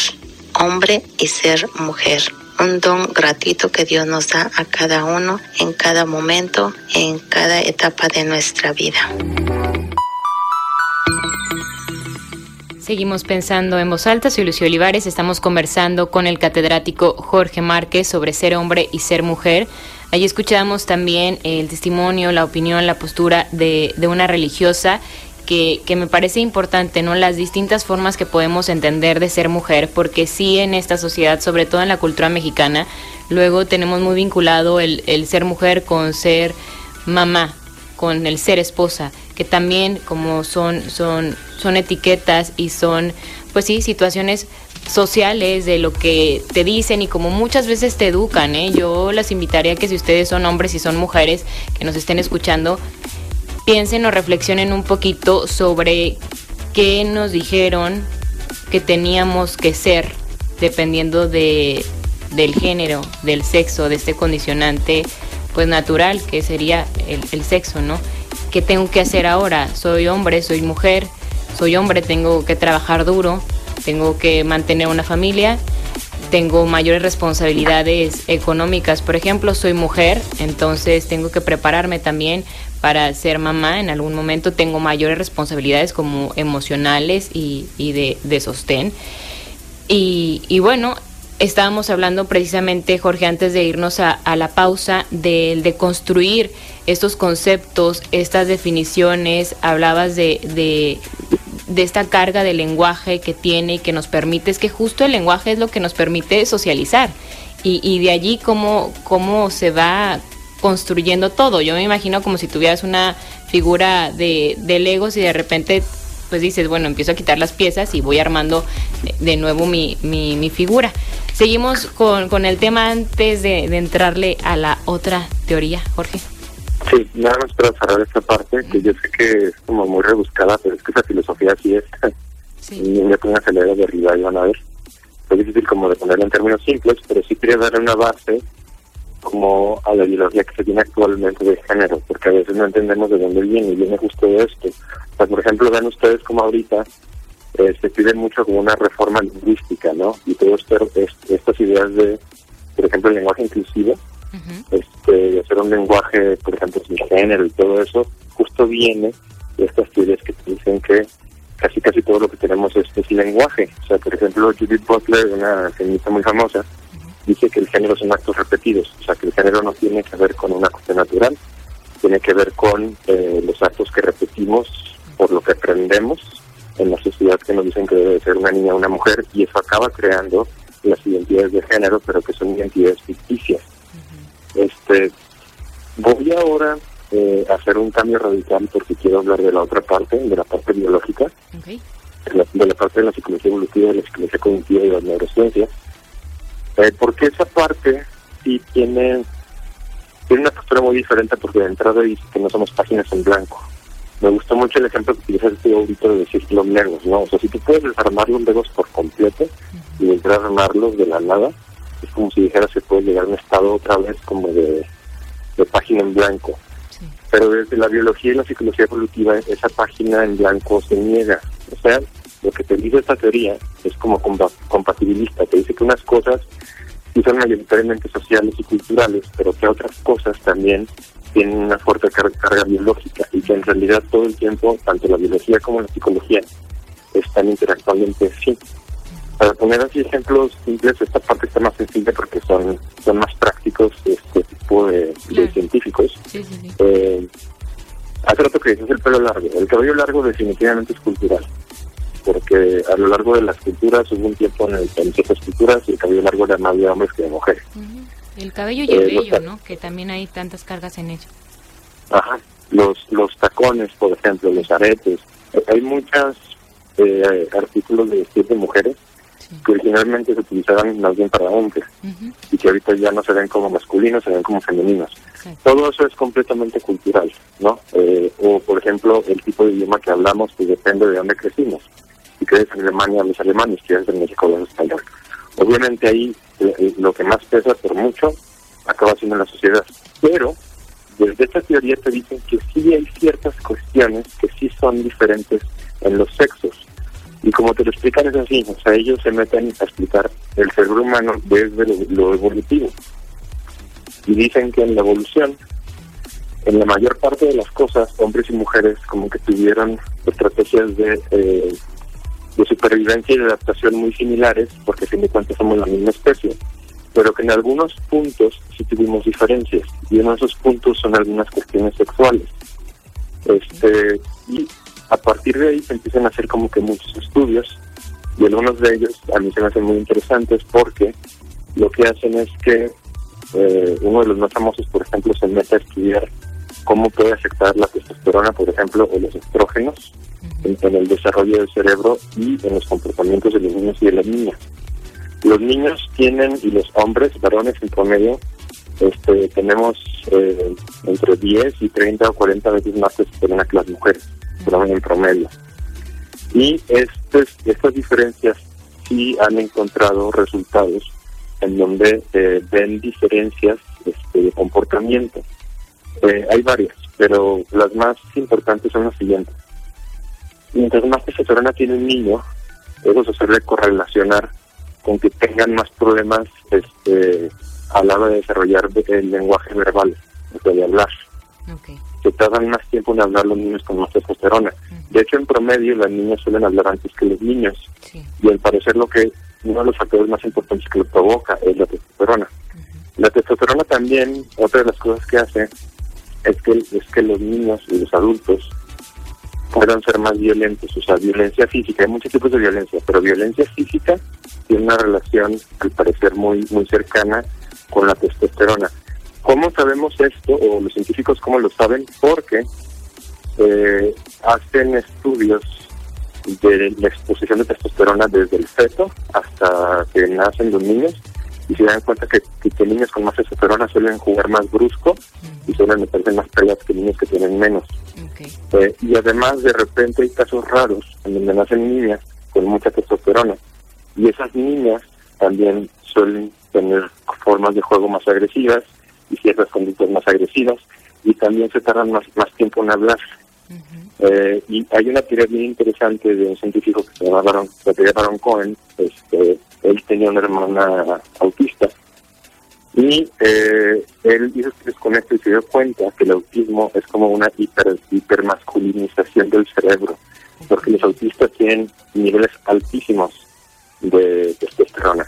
hombre y ser mujer un don gratuito que Dios nos da a cada uno en cada momento, en cada etapa de nuestra vida. Seguimos pensando en voz alta, soy Lucio Olivares, estamos conversando con el catedrático Jorge Márquez sobre ser hombre y ser mujer. Allí escuchamos también el testimonio, la opinión, la postura de, de una religiosa que, me parece importante, ¿no? Las distintas formas que podemos entender de ser mujer, porque sí en esta sociedad, sobre todo en la cultura mexicana, luego tenemos muy vinculado el, el ser mujer con ser mamá, con el ser esposa, que también como son, son, son etiquetas y son, pues sí, situaciones sociales de lo que te dicen y como muchas veces te educan, ¿eh? Yo las invitaría a que si ustedes son hombres y son mujeres que nos estén escuchando, piensen o reflexionen un poquito sobre qué nos dijeron que teníamos que ser dependiendo de, del género, del sexo, de este condicionante pues natural que sería el, el sexo, ¿no? ¿Qué tengo que hacer ahora? Soy hombre, soy mujer, soy hombre, tengo que trabajar duro, tengo que mantener una familia, tengo mayores responsabilidades económicas, por ejemplo, soy mujer, entonces tengo que prepararme también para ser mamá en algún momento tengo mayores responsabilidades como emocionales y, de, sostén. Y, bueno, estábamos hablando precisamente, Jorge, antes de irnos a, la pausa, de, de, construir estos conceptos, estas definiciones, hablabas de, de, de esta carga de lenguaje que tiene y que nos permite, es que justo el lenguaje es lo que nos permite socializar. Y, y de allí cómo, cómo se va construyendo todo. Yo me imagino como si tuvieras una figura de, de Legos y de repente pues dices, bueno, empiezo a quitar las piezas y voy armando de nuevo mi, mi, figura. Seguimos con, con, el tema antes de, entrarle a la otra teoría, Jorge. Sí, nada más para cerrar esta parte, que yo sé que es como muy rebuscada, pero es que esa filosofía sí es. Sí. (laughs) Y me pongo a leer de arriba y van a ver. Es difícil como de ponerlo en términos simples, pero sí quería darle una base como a la ideología que se tiene actualmente de género, porque a veces no entendemos de dónde viene, y viene justo de esto. por ejemplo, ven ustedes como ahorita eh, se pide mucho como una reforma lingüística, ¿no? Y todo esto, estas ideas de, por ejemplo, el lenguaje inclusivo, este, de hacer un lenguaje, por ejemplo, sin género y todo eso, justo viene de estas teorías que dicen que casi casi todo lo que tenemos es, es lenguaje. O sea, por ejemplo, Judith Butler, una feminista muy famosa, dice que el género son actos repetidos, o sea que el género no tiene que ver con una cuestión natural, tiene que ver con eh, los actos que repetimos por lo que aprendemos en la sociedad que nos dicen que debe ser una niña o una mujer y eso acaba creando las identidades de género, pero que son identidades ficticias. Este, voy ahora eh, a hacer un cambio radical porque quiero hablar de la otra parte, de la parte biológica, de, la, de, la, parte de la psicología evolutiva, de la psicología cognitiva y de las neurociencias eh, porque esa parte sí tiene, tiene una postura muy diferente porque de entrada dice que no somos páginas en blanco. Me gustó mucho el ejemplo que utilizaste ahorita de decir los legos, ¿no? O sea, si tú puedes desarmar los legos por completo y entrar a armarlos de la nada, es como si dijeras que puedes llegar a un estado otra vez como de, página en blanco. Pero desde la biología y la psicología evolutiva, esa página en blanco se niega. O sea, lo que te dice esta teoría es como compatibilista, te dice que unas cosas sí son mayoritariamente sociales y culturales, pero que otras cosas también tienen una fuerte carga, biológica y que en realidad todo el tiempo, tanto la biología como la psicología, están interactuando entre sí. Para poner así ejemplos simples, esta parte está más sencilla porque son, son más prácticos este tipo de, científicos. Eh, hace rato que dices el pelo largo. El cabello largo definitivamente es cultural porque a lo largo de las culturas hubo un tiempo en el que en ciertas culturas el cabello largo era más de hombres que de mujeres. El cabello y el eh, vello, ¿no? Que también hay tantas cargas en ello. Ajá, los, los tacones, por ejemplo, los aretes. Hay muchos eh, artículos de vestir de mujeres que originalmente se utilizaban más bien para hombres y que ahorita ya no se ven como masculinos, se ven como femeninos. Todo eso es completamente cultural, ¿no? Eh, o, por ejemplo, el tipo de idioma que hablamos, pues depende de dónde crecimos crees en Alemania, los alemanes, crees en México, los españoles. Obviamente ahí eh, eh, lo que más pesa por mucho acaba siendo la sociedad. Pero desde esta teoría te dicen que sí hay ciertas cuestiones que sí son diferentes en los sexos. Y como te lo explican es así, o sea, ellos se meten a explicar el cerebro humano desde lo, evolutivo. Y dicen que en la evolución, en la mayor parte de las cosas, hombres y mujeres como que tuvieron estrategias de eh, de supervivencia y de adaptación muy similares, porque a fin de cuentas somos la misma especie, pero que en algunos puntos sí tuvimos diferencias, y uno de esos puntos son algunas cuestiones sexuales. Este, y a partir de ahí se empiezan a hacer como que muchos estudios, y algunos de ellos a mí se me hacen muy interesantes porque lo que hacen es que eh, uno de los más famosos, por ejemplo, se mete a estudiar cómo puede afectar la testosterona, por ejemplo, o los estrógenos en, el desarrollo del cerebro y en los comportamientos de los niños y de las niñas. Los niños tienen, y los hombres, varones en promedio, este, tenemos eh, entre 10 y 30 o 40 veces más testosterona que las mujeres, en promedio. Y estas, estas diferencias sí han encontrado resultados en donde eh, ven diferencias este, de comportamiento. Eh, hay varias, pero las más importantes son las siguientes mientras más testosterona tiene un niño, eso se suele correlacionar con que tengan más problemas este, a la hora de desarrollar el lenguaje verbal, de hablar. Okay. Se tardan más tiempo en hablar los niños con más testosterona. De hecho, en promedio, las niñas suelen hablar antes que los niños. Y al parecer, lo que uno de los factores más importantes que lo provoca es la testosterona. La testosterona también, otra de las cosas que hace es que, es que los niños y los adultos puedan ser más violentos, o sea, violencia física. Hay muchos tipos de violencia, pero violencia física tiene una relación, al parecer, muy, muy cercana con la testosterona. ¿Cómo sabemos esto, o los científicos cómo lo saben? Porque eh, hacen estudios de la exposición de testosterona desde el feto hasta que nacen los niños y se dan cuenta que, que, niños con más testosterona suelen jugar más brusco y suelen meterse más peleas que niños que tienen menos. Eh, y además de repente hay casos raros en donde nacen niñas con mucha testosterona y esas niñas también suelen tener formas de juego más agresivas y ciertas conductas más agresivas y también se tardan más, más tiempo en hablar. Eh, y hay una teoría bien interesante de un científico que se llama Baron, Baron Cohen. Este, él tenía una hermana autista y eh, él hizo estudios con esto y se dio cuenta que el autismo es como una hiper, hipermasculinización del cerebro, porque los autistas tienen niveles altísimos de testosterona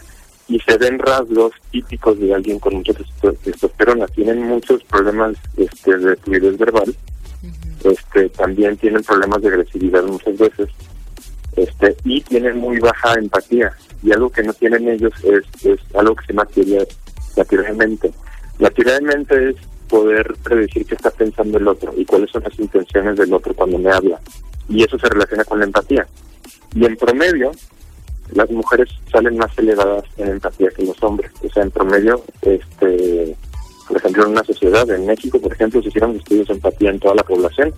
y se ven rasgos típicos de alguien con mucha testosterona. Tienen muchos problemas este, de fluidez verbal este, también tienen problemas de agresividad muchas veces este, y tienen muy baja empatía. Y algo que no tienen ellos es, es algo que se llama teoría, la teoría de mente. La teoría es poder predecir qué está pensando el otro y cuáles son las intenciones del otro cuando me habla. Y eso se relaciona con la empatía. Y en promedio, las mujeres salen más elevadas en empatía que los hombres. O sea, en promedio, este por ejemplo, en una sociedad, en México, por ejemplo, se hicieron estudios de empatía en toda la población.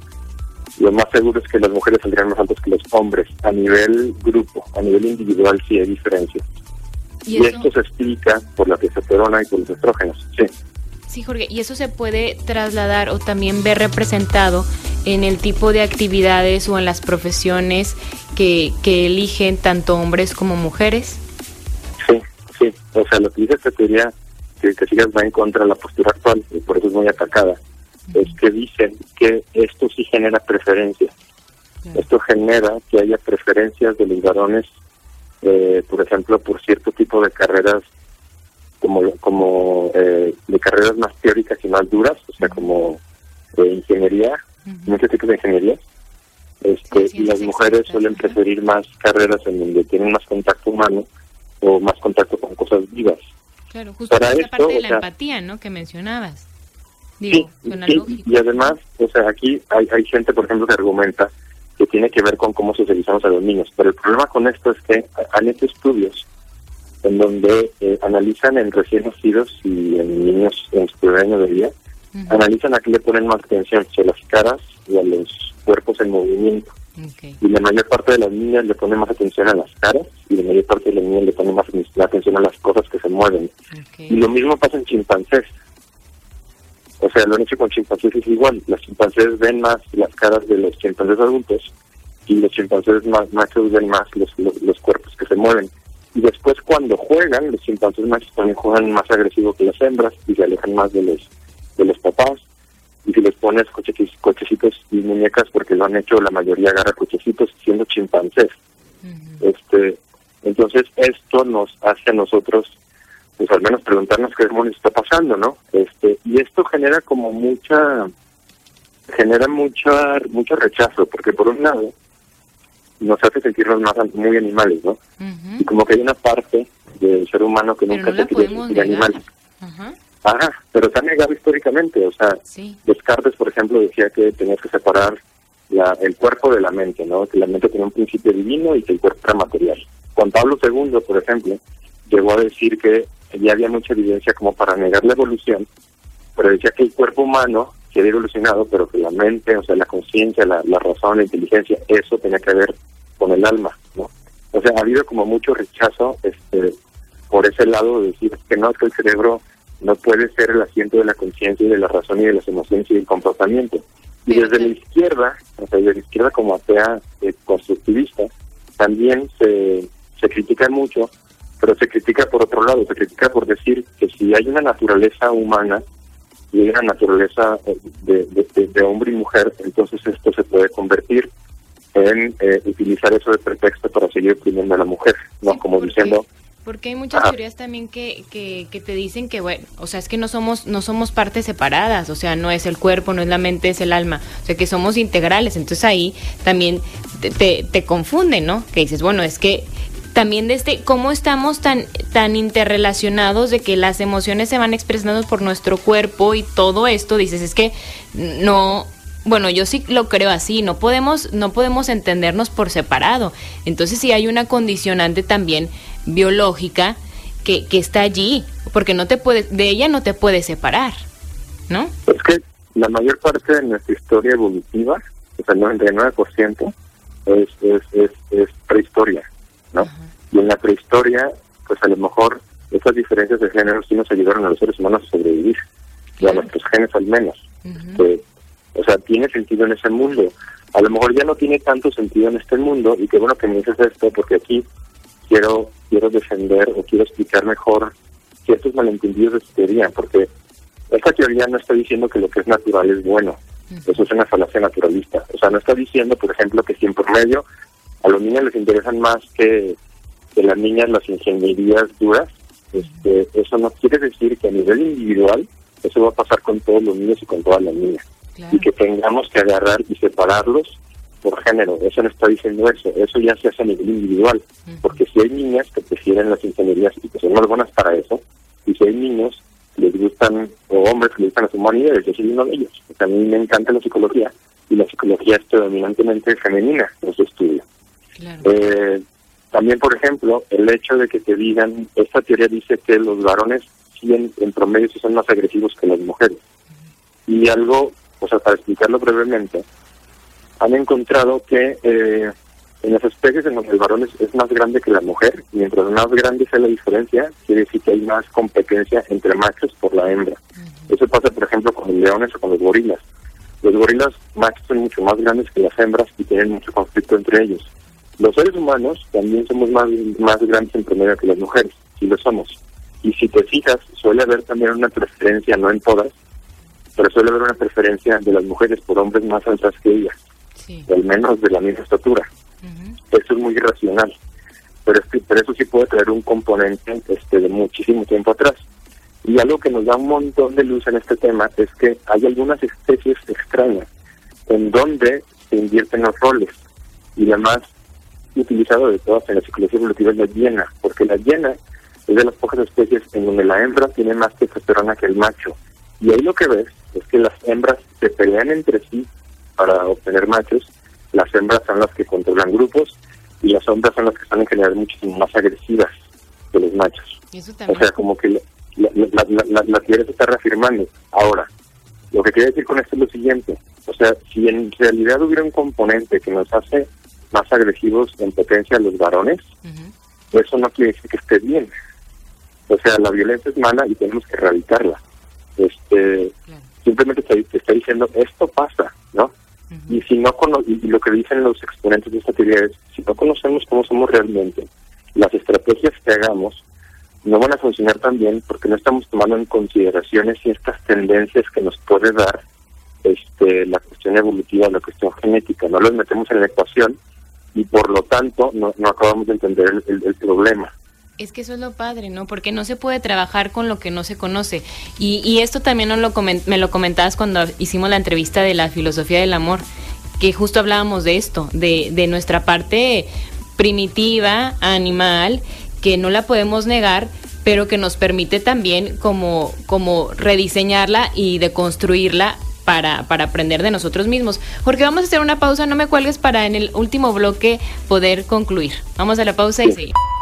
Lo más seguro es que las mujeres saldrían más altas que los hombres. A nivel grupo, a nivel individual, sí hay diferencias. Y, esto se explica por la testosterona y por los estrógenos. Sí. Sí, Jorge, y eso se puede trasladar o también ver representado en el tipo de actividades o en las profesiones que, que eligen tanto hombres como mujeres. Sí, sí. O sea, lo que dice esta teoría que, que sigas va en contra de la postura actual y por eso es muy atacada, es que dicen que esto sí genera preferencias. Esto genera que haya preferencias de los varones, eh, por ejemplo, por cierto tipo de carreras, como, como eh, de carreras más teóricas y más duras, o sea, como ingeniería, muchos tipos de ingeniería. Este, y las mujeres suelen preferir más carreras en donde tienen más contacto humano o más contacto con cosas vivas. Claro, justo Para esa parte de la empatía, ¿no? Que mencionabas. Digo, sí, Y además, o sea, aquí hay, hay gente, por ejemplo, que argumenta que tiene que ver con cómo socializamos a los niños. Pero el problema con esto es que han hecho estudios en donde eh, analizan en recién nacidos y en niños en su primer año de vida, analizan a qué le ponen más atención, a las caras y a los cuerpos en movimiento. Y la mayor parte de las niñas le pone más atención a las caras y la mayor parte de las niñas le pone más atención a las cosas que se mueven. Y lo mismo pasa en chimpancés. O sea, lo han hecho con chimpancés es igual. Los chimpancés ven más las caras de los chimpancés adultos y los chimpancés más machos ven más los, los, cuerpos que se mueven. Y después cuando juegan, los chimpancés machos también juegan más agresivo que las hembras y se alejan más de los, de los papás y si les pones cochecitos y muñecas, porque lo han hecho la mayoría agarra cochecitos siendo chimpancés. este Entonces esto nos hace a nosotros, pues al menos preguntarnos qué demonios está pasando, ¿no? este Y esto genera como mucha, genera mucha, mucho rechazo, porque por un lado nos hace sentirnos más muy animales, ¿no? Y como que hay una parte del ser humano que nunca se quiere sentir animal. Ajá, pero se ha negado históricamente. O sea, Descartes, por ejemplo, decía que tenías que separar la, el cuerpo de la mente, ¿no? Que la mente tenía un principio divino y que el cuerpo era material. Juan Pablo II, por ejemplo, llegó a decir que ya había mucha evidencia como para negar la evolución, pero decía que el cuerpo humano se había evolucionado, pero que la mente, o sea, la conciencia, la, la razón, la inteligencia, eso tenía que ver con el alma, ¿no? O sea, ha habido como mucho rechazo este por ese lado de decir que no, es que el cerebro no puede ser el asiento de la conciencia y de la razón y de las emociones y del comportamiento. Y desde la izquierda, o sea, desde la izquierda como atea eh, constructivista, también se, se critica mucho, pero se critica por otro lado, se critica por decir que si hay una naturaleza humana y hay una naturaleza eh, de, de, hombre y mujer, entonces esto se puede convertir en eh, utilizar eso de pretexto para seguir oprimiendo a la mujer, no como diciendo porque hay muchas teorías también que, que, te dicen que, bueno, o sea, es que no somos, no somos partes separadas, o sea, no es el cuerpo, no es la mente, es el alma, o sea, que somos integrales. Entonces ahí también te, te, confunden, ¿no? Que dices, bueno, es que también de este cómo estamos tan tan interrelacionados de que las emociones se van expresando por nuestro cuerpo y todo esto dices es que no bueno, yo sí lo creo así, no podemos no podemos entendernos por separado. Entonces sí hay una condicionante también biológica que, que está allí, porque no te puede de ella no te puedes separar, ¿no? Es que la mayor parte de nuestra historia evolutiva, o sea, el 99%, es, es, es, es prehistoria, ¿no? Y en la prehistoria, pues a lo mejor esas diferencias de género sí nos ayudaron a los seres humanos a sobrevivir, y a nuestros genes al menos. O sea, tiene sentido en ese mundo. A lo mejor ya no tiene tanto sentido en este mundo, y qué bueno que me dices esto, porque aquí quiero quiero defender o quiero explicar mejor ciertos malentendidos de esta teoría, porque esta teoría no está diciendo que lo que es natural es bueno. Eso es una falacia naturalista. O sea, no está diciendo, por ejemplo, que si en por medio a los niños les interesan más que, que las niñas las ingenierías duras, este, eso no quiere decir que a nivel individual eso va a pasar con todos los niños y con todas las niñas. Y que tengamos que agarrar y separarlos por género. Eso no está diciendo eso. Eso ya se hace a nivel individual. Porque si hay niñas que prefieren las ingenierías y que son más buenas para eso, y si hay niños que les gustan, o hombres que les gustan las humanidades, yo soy uno de ellos. a mí me encanta la psicología y la psicología es predominantemente femenina en su estudio. Eh, también, por ejemplo, el hecho de que te digan, esta teoría dice que los varones en, en promedio son más agresivos que las mujeres. Y algo, o sea, para explicarlo brevemente, han encontrado que eh, en las especies en donde el varón es, más grande que la mujer, mientras más grande sea la diferencia, quiere decir que hay más competencia entre machos por la hembra. Eso pasa, por ejemplo, con los leones o con los gorilas. Los gorilas machos son mucho más grandes que las hembras y tienen mucho conflicto entre ellos. Los seres humanos también somos más, más grandes en promedio que las mujeres, sí lo somos. Y si te fijas, suele haber también una preferencia, no en todas, pero suele haber una preferencia de las mujeres por hombres más altas que ellas al menos de la misma estatura. Eso es muy irracional, pero, es pero eso sí puede traer un componente este de muchísimo tiempo atrás. Y algo que nos da un montón de luz en este tema es que hay algunas especies extrañas en donde se invierten los roles. Y la más utilizado de todas en la psicología evolutiva es la hiena, porque la hiena es de las pocas especies en donde la hembra tiene más testosterona que el macho. Y ahí lo que ves es que las hembras se pelean entre sí para obtener machos, las hembras son las que controlan grupos y las hembras son las que están en general muchísimo más agresivas que los machos. O sea, como que la, la, la, se está reafirmando. Ahora, lo que quiero decir con esto es lo siguiente. O sea, si en realidad hubiera un componente que nos hace más agresivos en potencia a los varones, eso no quiere decir que esté bien. O sea, la violencia es mala y tenemos que erradicarla. Este, Simplemente te, te, está diciendo, esto pasa, ¿no? Y si no y lo que dicen los exponentes de esta teoría es, si no conocemos cómo somos realmente, las estrategias que hagamos no van a funcionar tan bien porque no estamos tomando en consideración ciertas tendencias que nos puede dar este la cuestión evolutiva, la cuestión genética. No las metemos en la ecuación y por lo tanto no, no acabamos de entender el problema. Es que eso es lo padre, ¿no? Porque no se puede trabajar con lo que no se conoce. Y, esto también lo me lo comentabas cuando hicimos la entrevista de la filosofía del amor, que justo hablábamos de esto, de, de nuestra parte primitiva, animal, que no la podemos negar, pero que nos permite también como, como rediseñarla y deconstruirla para, para aprender de nosotros mismos. Porque vamos a hacer una pausa, no me cuelgues para en el último bloque poder concluir. Vamos a la pausa y seguimos.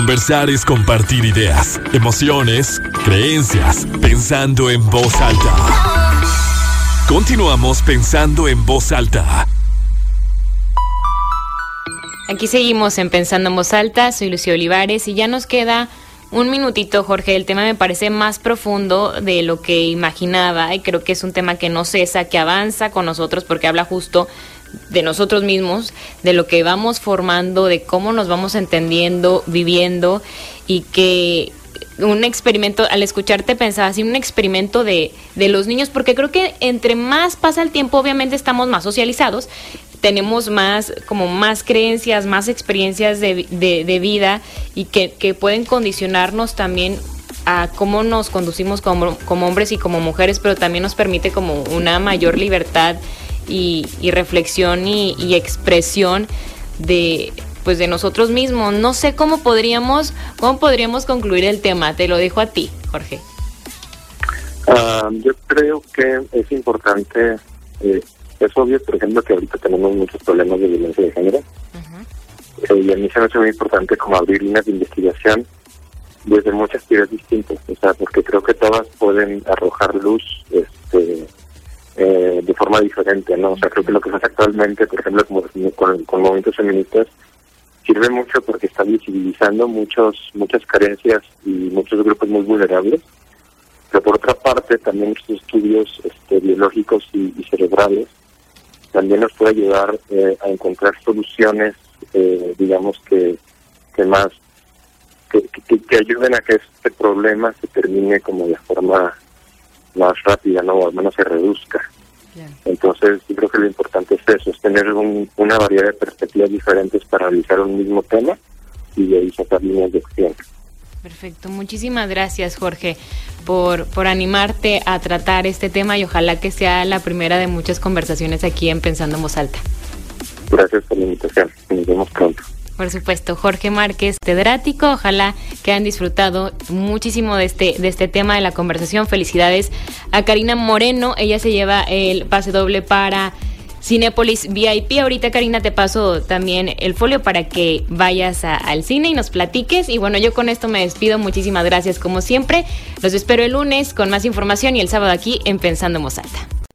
Conversar es compartir ideas, emociones, creencias, pensando en voz alta. Continuamos pensando en voz alta. Aquí seguimos en Pensando en voz alta, soy Lucía Olivares y ya nos queda un minutito, Jorge. El tema me parece más profundo de lo que imaginaba y creo que es un tema que no cesa, que avanza con nosotros porque habla justo de nosotros mismos, de lo que vamos formando, de cómo nos vamos entendiendo, viviendo y que un experimento, al escucharte pensaba así, un experimento de, de los niños, porque creo que entre más pasa el tiempo, obviamente estamos más socializados, tenemos más, como más creencias, más experiencias de, de, vida y que, que, pueden condicionarnos también a cómo nos conducimos como, como hombres y como mujeres, pero también nos permite como una mayor libertad y, reflexión y, expresión de, pues de nosotros mismos. No sé cómo podríamos, cómo podríamos concluir el tema. Te lo dejo a ti, Jorge. Ah, yo creo que es importante, eh, es obvio, por ejemplo, que ahorita tenemos muchos problemas de violencia de género. Eh, y a mí se me hace muy importante como abrir líneas de investigación desde muchas teorías distintas, o sea, porque creo que todas pueden arrojar luz este, eh, de forma diferente, ¿no? O sea, creo que lo que se actualmente, por ejemplo, como con, con movimientos feministas, sirve mucho porque está visibilizando muchos muchas carencias y muchos grupos muy vulnerables. Pero por otra parte, también estos estudios este, biológicos y, cerebrales también nos puede ayudar eh, a encontrar soluciones, eh, digamos que, que más que, que, ayuden a que este problema se termine como de forma más rápida, ¿no? O al menos se reduzca. Entonces, yo creo que lo importante es eso, es tener una variedad de perspectivas diferentes para realizar un mismo tema y de ahí sacar líneas de acción. Perfecto, muchísimas gracias Jorge por, por animarte a tratar este tema y ojalá que sea la primera de muchas conversaciones aquí en Pensando en Voz Alta. Gracias por la invitación, nos vemos pronto por supuesto, Jorge Márquez, Tedrático. Ojalá que hayan disfrutado muchísimo de este, de este tema de la conversación. Felicidades a Karina Moreno. Ella se lleva el pase doble para Cinepolis VIP. Ahorita, Karina, te paso también el folio para que vayas al cine y nos platiques. Y bueno, yo con esto me despido. Muchísimas gracias, como siempre. Los espero el lunes con más información y el sábado aquí en Pensando en Alta.